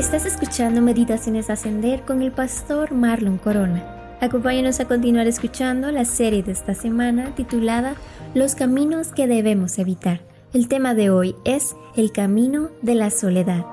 Estás escuchando Meditaciones Ascender con el pastor Marlon Corona. Acompáñanos a continuar escuchando la serie de esta semana titulada Los caminos que debemos evitar. El tema de hoy es el camino de la soledad.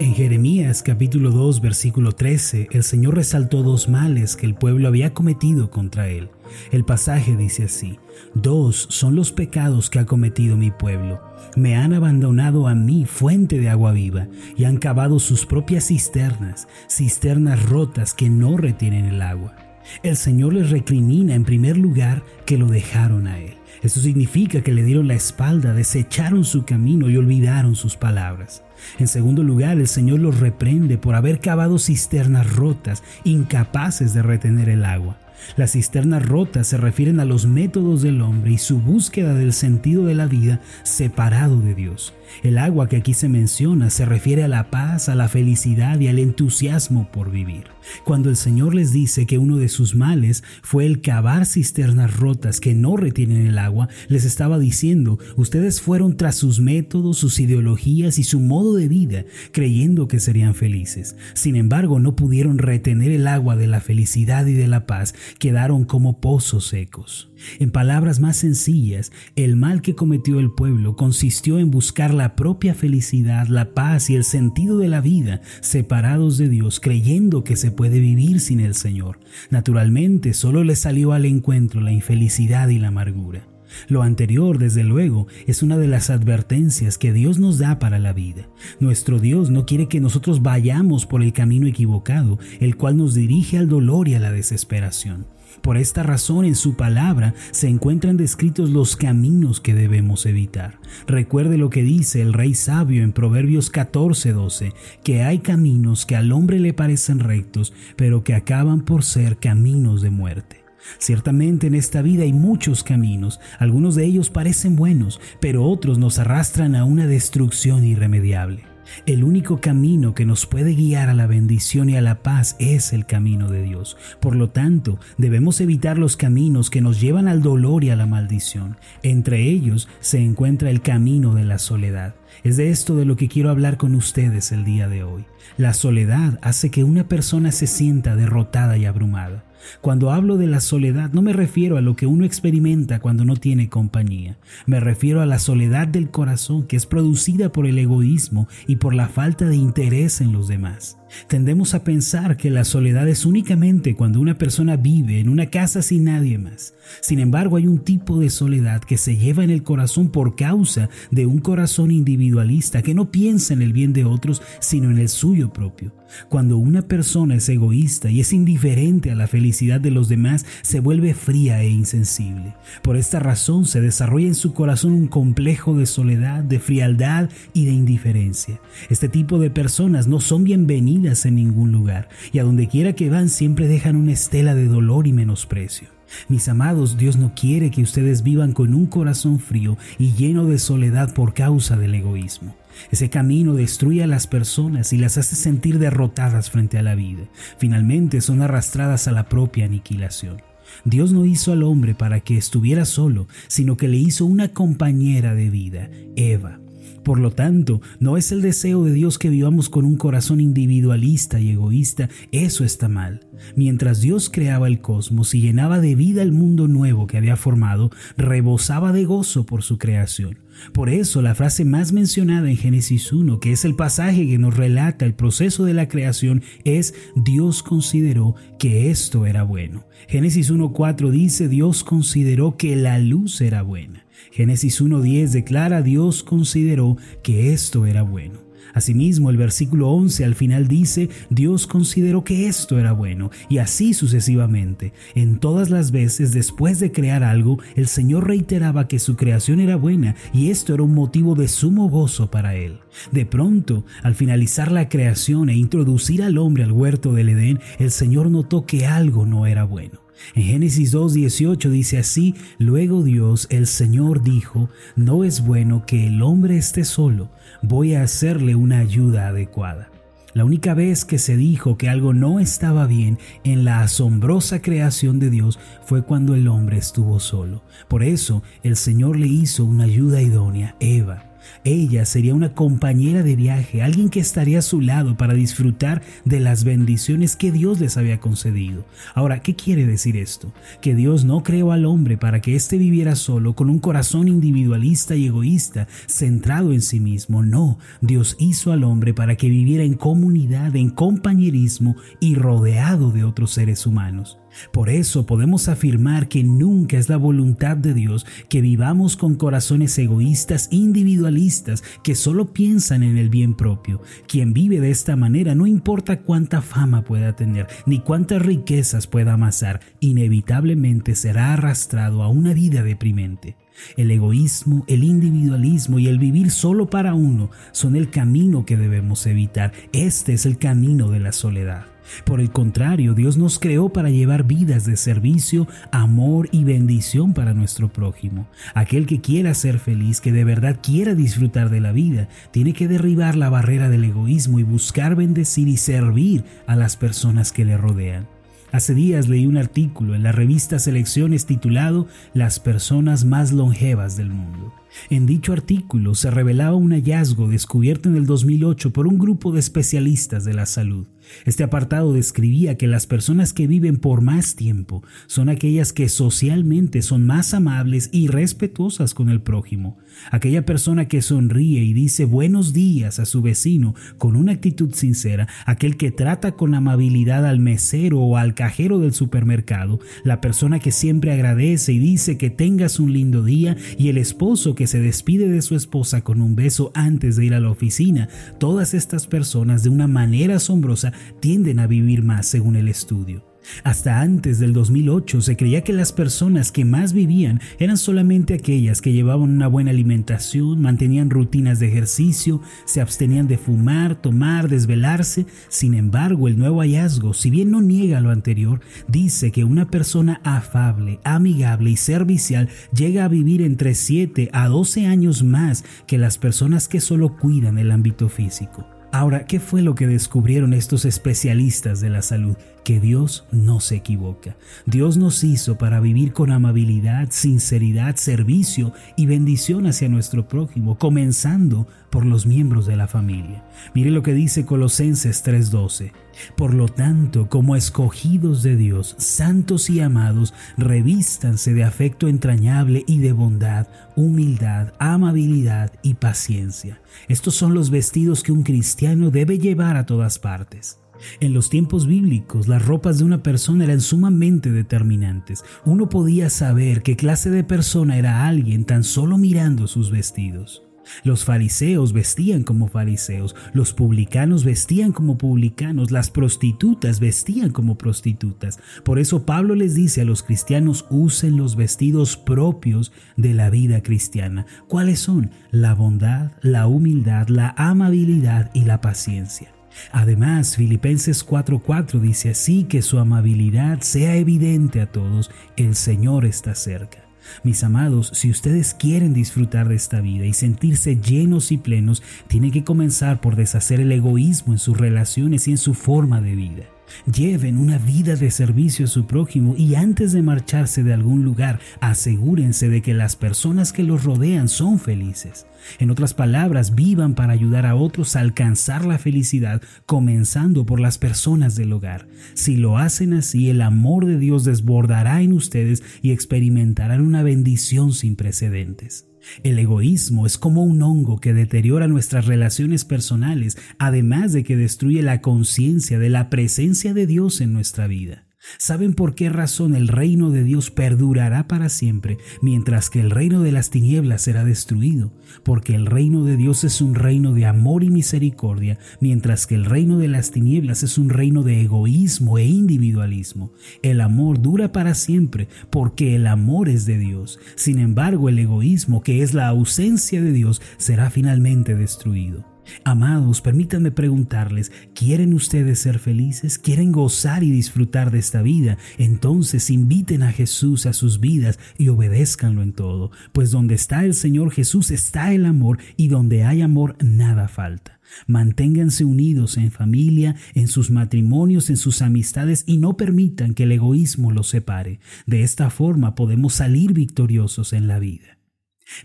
En Jeremías capítulo 2 versículo 13, el Señor resaltó dos males que el pueblo había cometido contra él. El pasaje dice así, Dos son los pecados que ha cometido mi pueblo. Me han abandonado a mí, fuente de agua viva, y han cavado sus propias cisternas, cisternas rotas que no retienen el agua. El Señor les recrimina en primer lugar que lo dejaron a Él. Eso significa que le dieron la espalda, desecharon su camino y olvidaron sus palabras. En segundo lugar, el Señor los reprende por haber cavado cisternas rotas, incapaces de retener el agua. Las cisternas rotas se refieren a los métodos del hombre y su búsqueda del sentido de la vida separado de Dios. El agua que aquí se menciona se refiere a la paz, a la felicidad y al entusiasmo por vivir. Cuando el Señor les dice que uno de sus males fue el cavar cisternas rotas que no retienen el agua, les estaba diciendo, ustedes fueron tras sus métodos, sus ideologías y su modo de vida, creyendo que serían felices. Sin embargo, no pudieron retener el agua de la felicidad y de la paz, quedaron como pozos secos. En palabras más sencillas, el mal que cometió el pueblo consistió en buscar la propia felicidad, la paz y el sentido de la vida separados de Dios, creyendo que se puede vivir sin el Señor. Naturalmente, solo le salió al encuentro la infelicidad y la amargura. Lo anterior, desde luego, es una de las advertencias que Dios nos da para la vida. Nuestro Dios no quiere que nosotros vayamos por el camino equivocado, el cual nos dirige al dolor y a la desesperación. Por esta razón en su palabra se encuentran descritos los caminos que debemos evitar. Recuerde lo que dice el rey sabio en Proverbios 14:12, que hay caminos que al hombre le parecen rectos, pero que acaban por ser caminos de muerte. Ciertamente en esta vida hay muchos caminos, algunos de ellos parecen buenos, pero otros nos arrastran a una destrucción irremediable. El único camino que nos puede guiar a la bendición y a la paz es el camino de Dios. Por lo tanto, debemos evitar los caminos que nos llevan al dolor y a la maldición. Entre ellos se encuentra el camino de la soledad. Es de esto de lo que quiero hablar con ustedes el día de hoy. La soledad hace que una persona se sienta derrotada y abrumada. Cuando hablo de la soledad no me refiero a lo que uno experimenta cuando no tiene compañía, me refiero a la soledad del corazón que es producida por el egoísmo y por la falta de interés en los demás. Tendemos a pensar que la soledad es únicamente cuando una persona vive en una casa sin nadie más. Sin embargo, hay un tipo de soledad que se lleva en el corazón por causa de un corazón individualista que no piensa en el bien de otros, sino en el suyo propio. Cuando una persona es egoísta y es indiferente a la felicidad de los demás, se vuelve fría e insensible. Por esta razón se desarrolla en su corazón un complejo de soledad, de frialdad y de indiferencia. Este tipo de personas no son bienvenidas en ningún lugar y a donde quiera que van siempre dejan una estela de dolor y menosprecio. Mis amados, Dios no quiere que ustedes vivan con un corazón frío y lleno de soledad por causa del egoísmo. Ese camino destruye a las personas y las hace sentir derrotadas frente a la vida. Finalmente son arrastradas a la propia aniquilación. Dios no hizo al hombre para que estuviera solo, sino que le hizo una compañera de vida, Eva. Por lo tanto, no es el deseo de Dios que vivamos con un corazón individualista y egoísta, eso está mal. Mientras Dios creaba el cosmos y llenaba de vida el mundo nuevo que había formado, rebosaba de gozo por su creación. Por eso la frase más mencionada en Génesis 1, que es el pasaje que nos relata el proceso de la creación, es Dios consideró que esto era bueno. Génesis 1.4 dice Dios consideró que la luz era buena. Génesis 1.10 declara Dios consideró que esto era bueno. Asimismo, el versículo 11 al final dice, Dios consideró que esto era bueno, y así sucesivamente. En todas las veces después de crear algo, el Señor reiteraba que su creación era buena, y esto era un motivo de sumo gozo para él. De pronto, al finalizar la creación e introducir al hombre al huerto del Edén, el Señor notó que algo no era bueno. En Génesis 2.18 dice así, luego Dios el Señor dijo, no es bueno que el hombre esté solo, voy a hacerle una ayuda adecuada. La única vez que se dijo que algo no estaba bien en la asombrosa creación de Dios fue cuando el hombre estuvo solo. Por eso el Señor le hizo una ayuda idónea, Eva. Ella sería una compañera de viaje, alguien que estaría a su lado para disfrutar de las bendiciones que Dios les había concedido. Ahora, ¿qué quiere decir esto? Que Dios no creó al hombre para que éste viviera solo, con un corazón individualista y egoísta, centrado en sí mismo. No, Dios hizo al hombre para que viviera en comunidad, en compañerismo y rodeado de otros seres humanos. Por eso podemos afirmar que nunca es la voluntad de Dios que vivamos con corazones egoístas, individualistas, que solo piensan en el bien propio. Quien vive de esta manera, no importa cuánta fama pueda tener, ni cuántas riquezas pueda amasar, inevitablemente será arrastrado a una vida deprimente. El egoísmo, el individualismo y el vivir solo para uno son el camino que debemos evitar. Este es el camino de la soledad. Por el contrario, Dios nos creó para llevar vidas de servicio, amor y bendición para nuestro prójimo. Aquel que quiera ser feliz, que de verdad quiera disfrutar de la vida, tiene que derribar la barrera del egoísmo y buscar bendecir y servir a las personas que le rodean. Hace días leí un artículo en la revista Selecciones titulado Las personas más longevas del mundo. En dicho artículo se revelaba un hallazgo descubierto en el 2008 por un grupo de especialistas de la salud. Este apartado describía que las personas que viven por más tiempo son aquellas que socialmente son más amables y respetuosas con el prójimo. Aquella persona que sonríe y dice buenos días a su vecino con una actitud sincera, aquel que trata con amabilidad al mesero o al cajero del supermercado, la persona que siempre agradece y dice que tengas un lindo día y el esposo que se despide de su esposa con un beso antes de ir a la oficina. Todas estas personas de una manera asombrosa tienden a vivir más según el estudio. Hasta antes del 2008 se creía que las personas que más vivían eran solamente aquellas que llevaban una buena alimentación, mantenían rutinas de ejercicio, se abstenían de fumar, tomar, desvelarse. Sin embargo, el nuevo hallazgo, si bien no niega lo anterior, dice que una persona afable, amigable y servicial llega a vivir entre 7 a 12 años más que las personas que solo cuidan el ámbito físico. Ahora, ¿qué fue lo que descubrieron estos especialistas de la salud? Que Dios no se equivoca. Dios nos hizo para vivir con amabilidad, sinceridad, servicio y bendición hacia nuestro prójimo, comenzando por los miembros de la familia. Mire lo que dice Colosenses 3:12. Por lo tanto, como escogidos de Dios, santos y amados, revístanse de afecto entrañable y de bondad, humildad, amabilidad y paciencia. Estos son los vestidos que un cristiano debe llevar a todas partes. En los tiempos bíblicos, las ropas de una persona eran sumamente determinantes. Uno podía saber qué clase de persona era alguien tan solo mirando sus vestidos. Los fariseos vestían como fariseos, los publicanos vestían como publicanos, las prostitutas vestían como prostitutas. Por eso Pablo les dice a los cristianos usen los vestidos propios de la vida cristiana. ¿Cuáles son? La bondad, la humildad, la amabilidad y la paciencia. Además, Filipenses 4:4 dice así que su amabilidad sea evidente a todos, el Señor está cerca. Mis amados, si ustedes quieren disfrutar de esta vida y sentirse llenos y plenos, tienen que comenzar por deshacer el egoísmo en sus relaciones y en su forma de vida. Lleven una vida de servicio a su prójimo y antes de marcharse de algún lugar, asegúrense de que las personas que los rodean son felices. En otras palabras, vivan para ayudar a otros a alcanzar la felicidad, comenzando por las personas del hogar. Si lo hacen así, el amor de Dios desbordará en ustedes y experimentarán una bendición sin precedentes. El egoísmo es como un hongo que deteriora nuestras relaciones personales, además de que destruye la conciencia de la presencia de Dios en nuestra vida. ¿Saben por qué razón el reino de Dios perdurará para siempre, mientras que el reino de las tinieblas será destruido? Porque el reino de Dios es un reino de amor y misericordia, mientras que el reino de las tinieblas es un reino de egoísmo e individualismo. El amor dura para siempre, porque el amor es de Dios. Sin embargo, el egoísmo, que es la ausencia de Dios, será finalmente destruido. Amados, permítanme preguntarles, ¿quieren ustedes ser felices? ¿Quieren gozar y disfrutar de esta vida? Entonces inviten a Jesús a sus vidas y obedézcanlo en todo, pues donde está el Señor Jesús está el amor y donde hay amor nada falta. Manténganse unidos en familia, en sus matrimonios, en sus amistades y no permitan que el egoísmo los separe. De esta forma podemos salir victoriosos en la vida.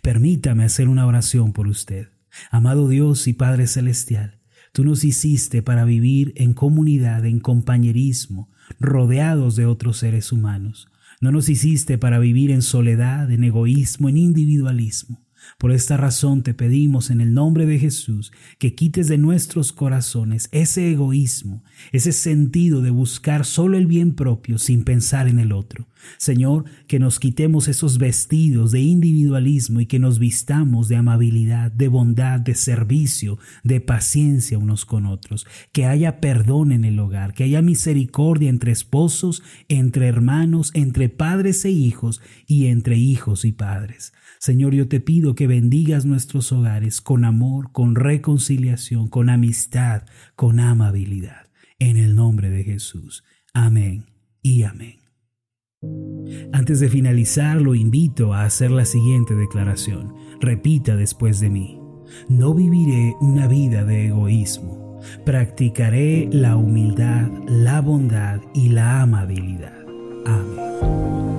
Permítame hacer una oración por usted. Amado Dios y Padre Celestial, tú nos hiciste para vivir en comunidad, en compañerismo, rodeados de otros seres humanos. No nos hiciste para vivir en soledad, en egoísmo, en individualismo. Por esta razón te pedimos en el nombre de Jesús que quites de nuestros corazones ese egoísmo, ese sentido de buscar solo el bien propio sin pensar en el otro. Señor, que nos quitemos esos vestidos de individualismo y que nos vistamos de amabilidad, de bondad, de servicio, de paciencia unos con otros, que haya perdón en el hogar, que haya misericordia entre esposos, entre hermanos, entre padres e hijos y entre hijos y padres. Señor, yo te pido que bendigas nuestros hogares con amor, con reconciliación, con amistad, con amabilidad. En el nombre de Jesús. Amén y amén. Antes de finalizar, lo invito a hacer la siguiente declaración. Repita después de mí. No viviré una vida de egoísmo. Practicaré la humildad, la bondad y la amabilidad. Amén.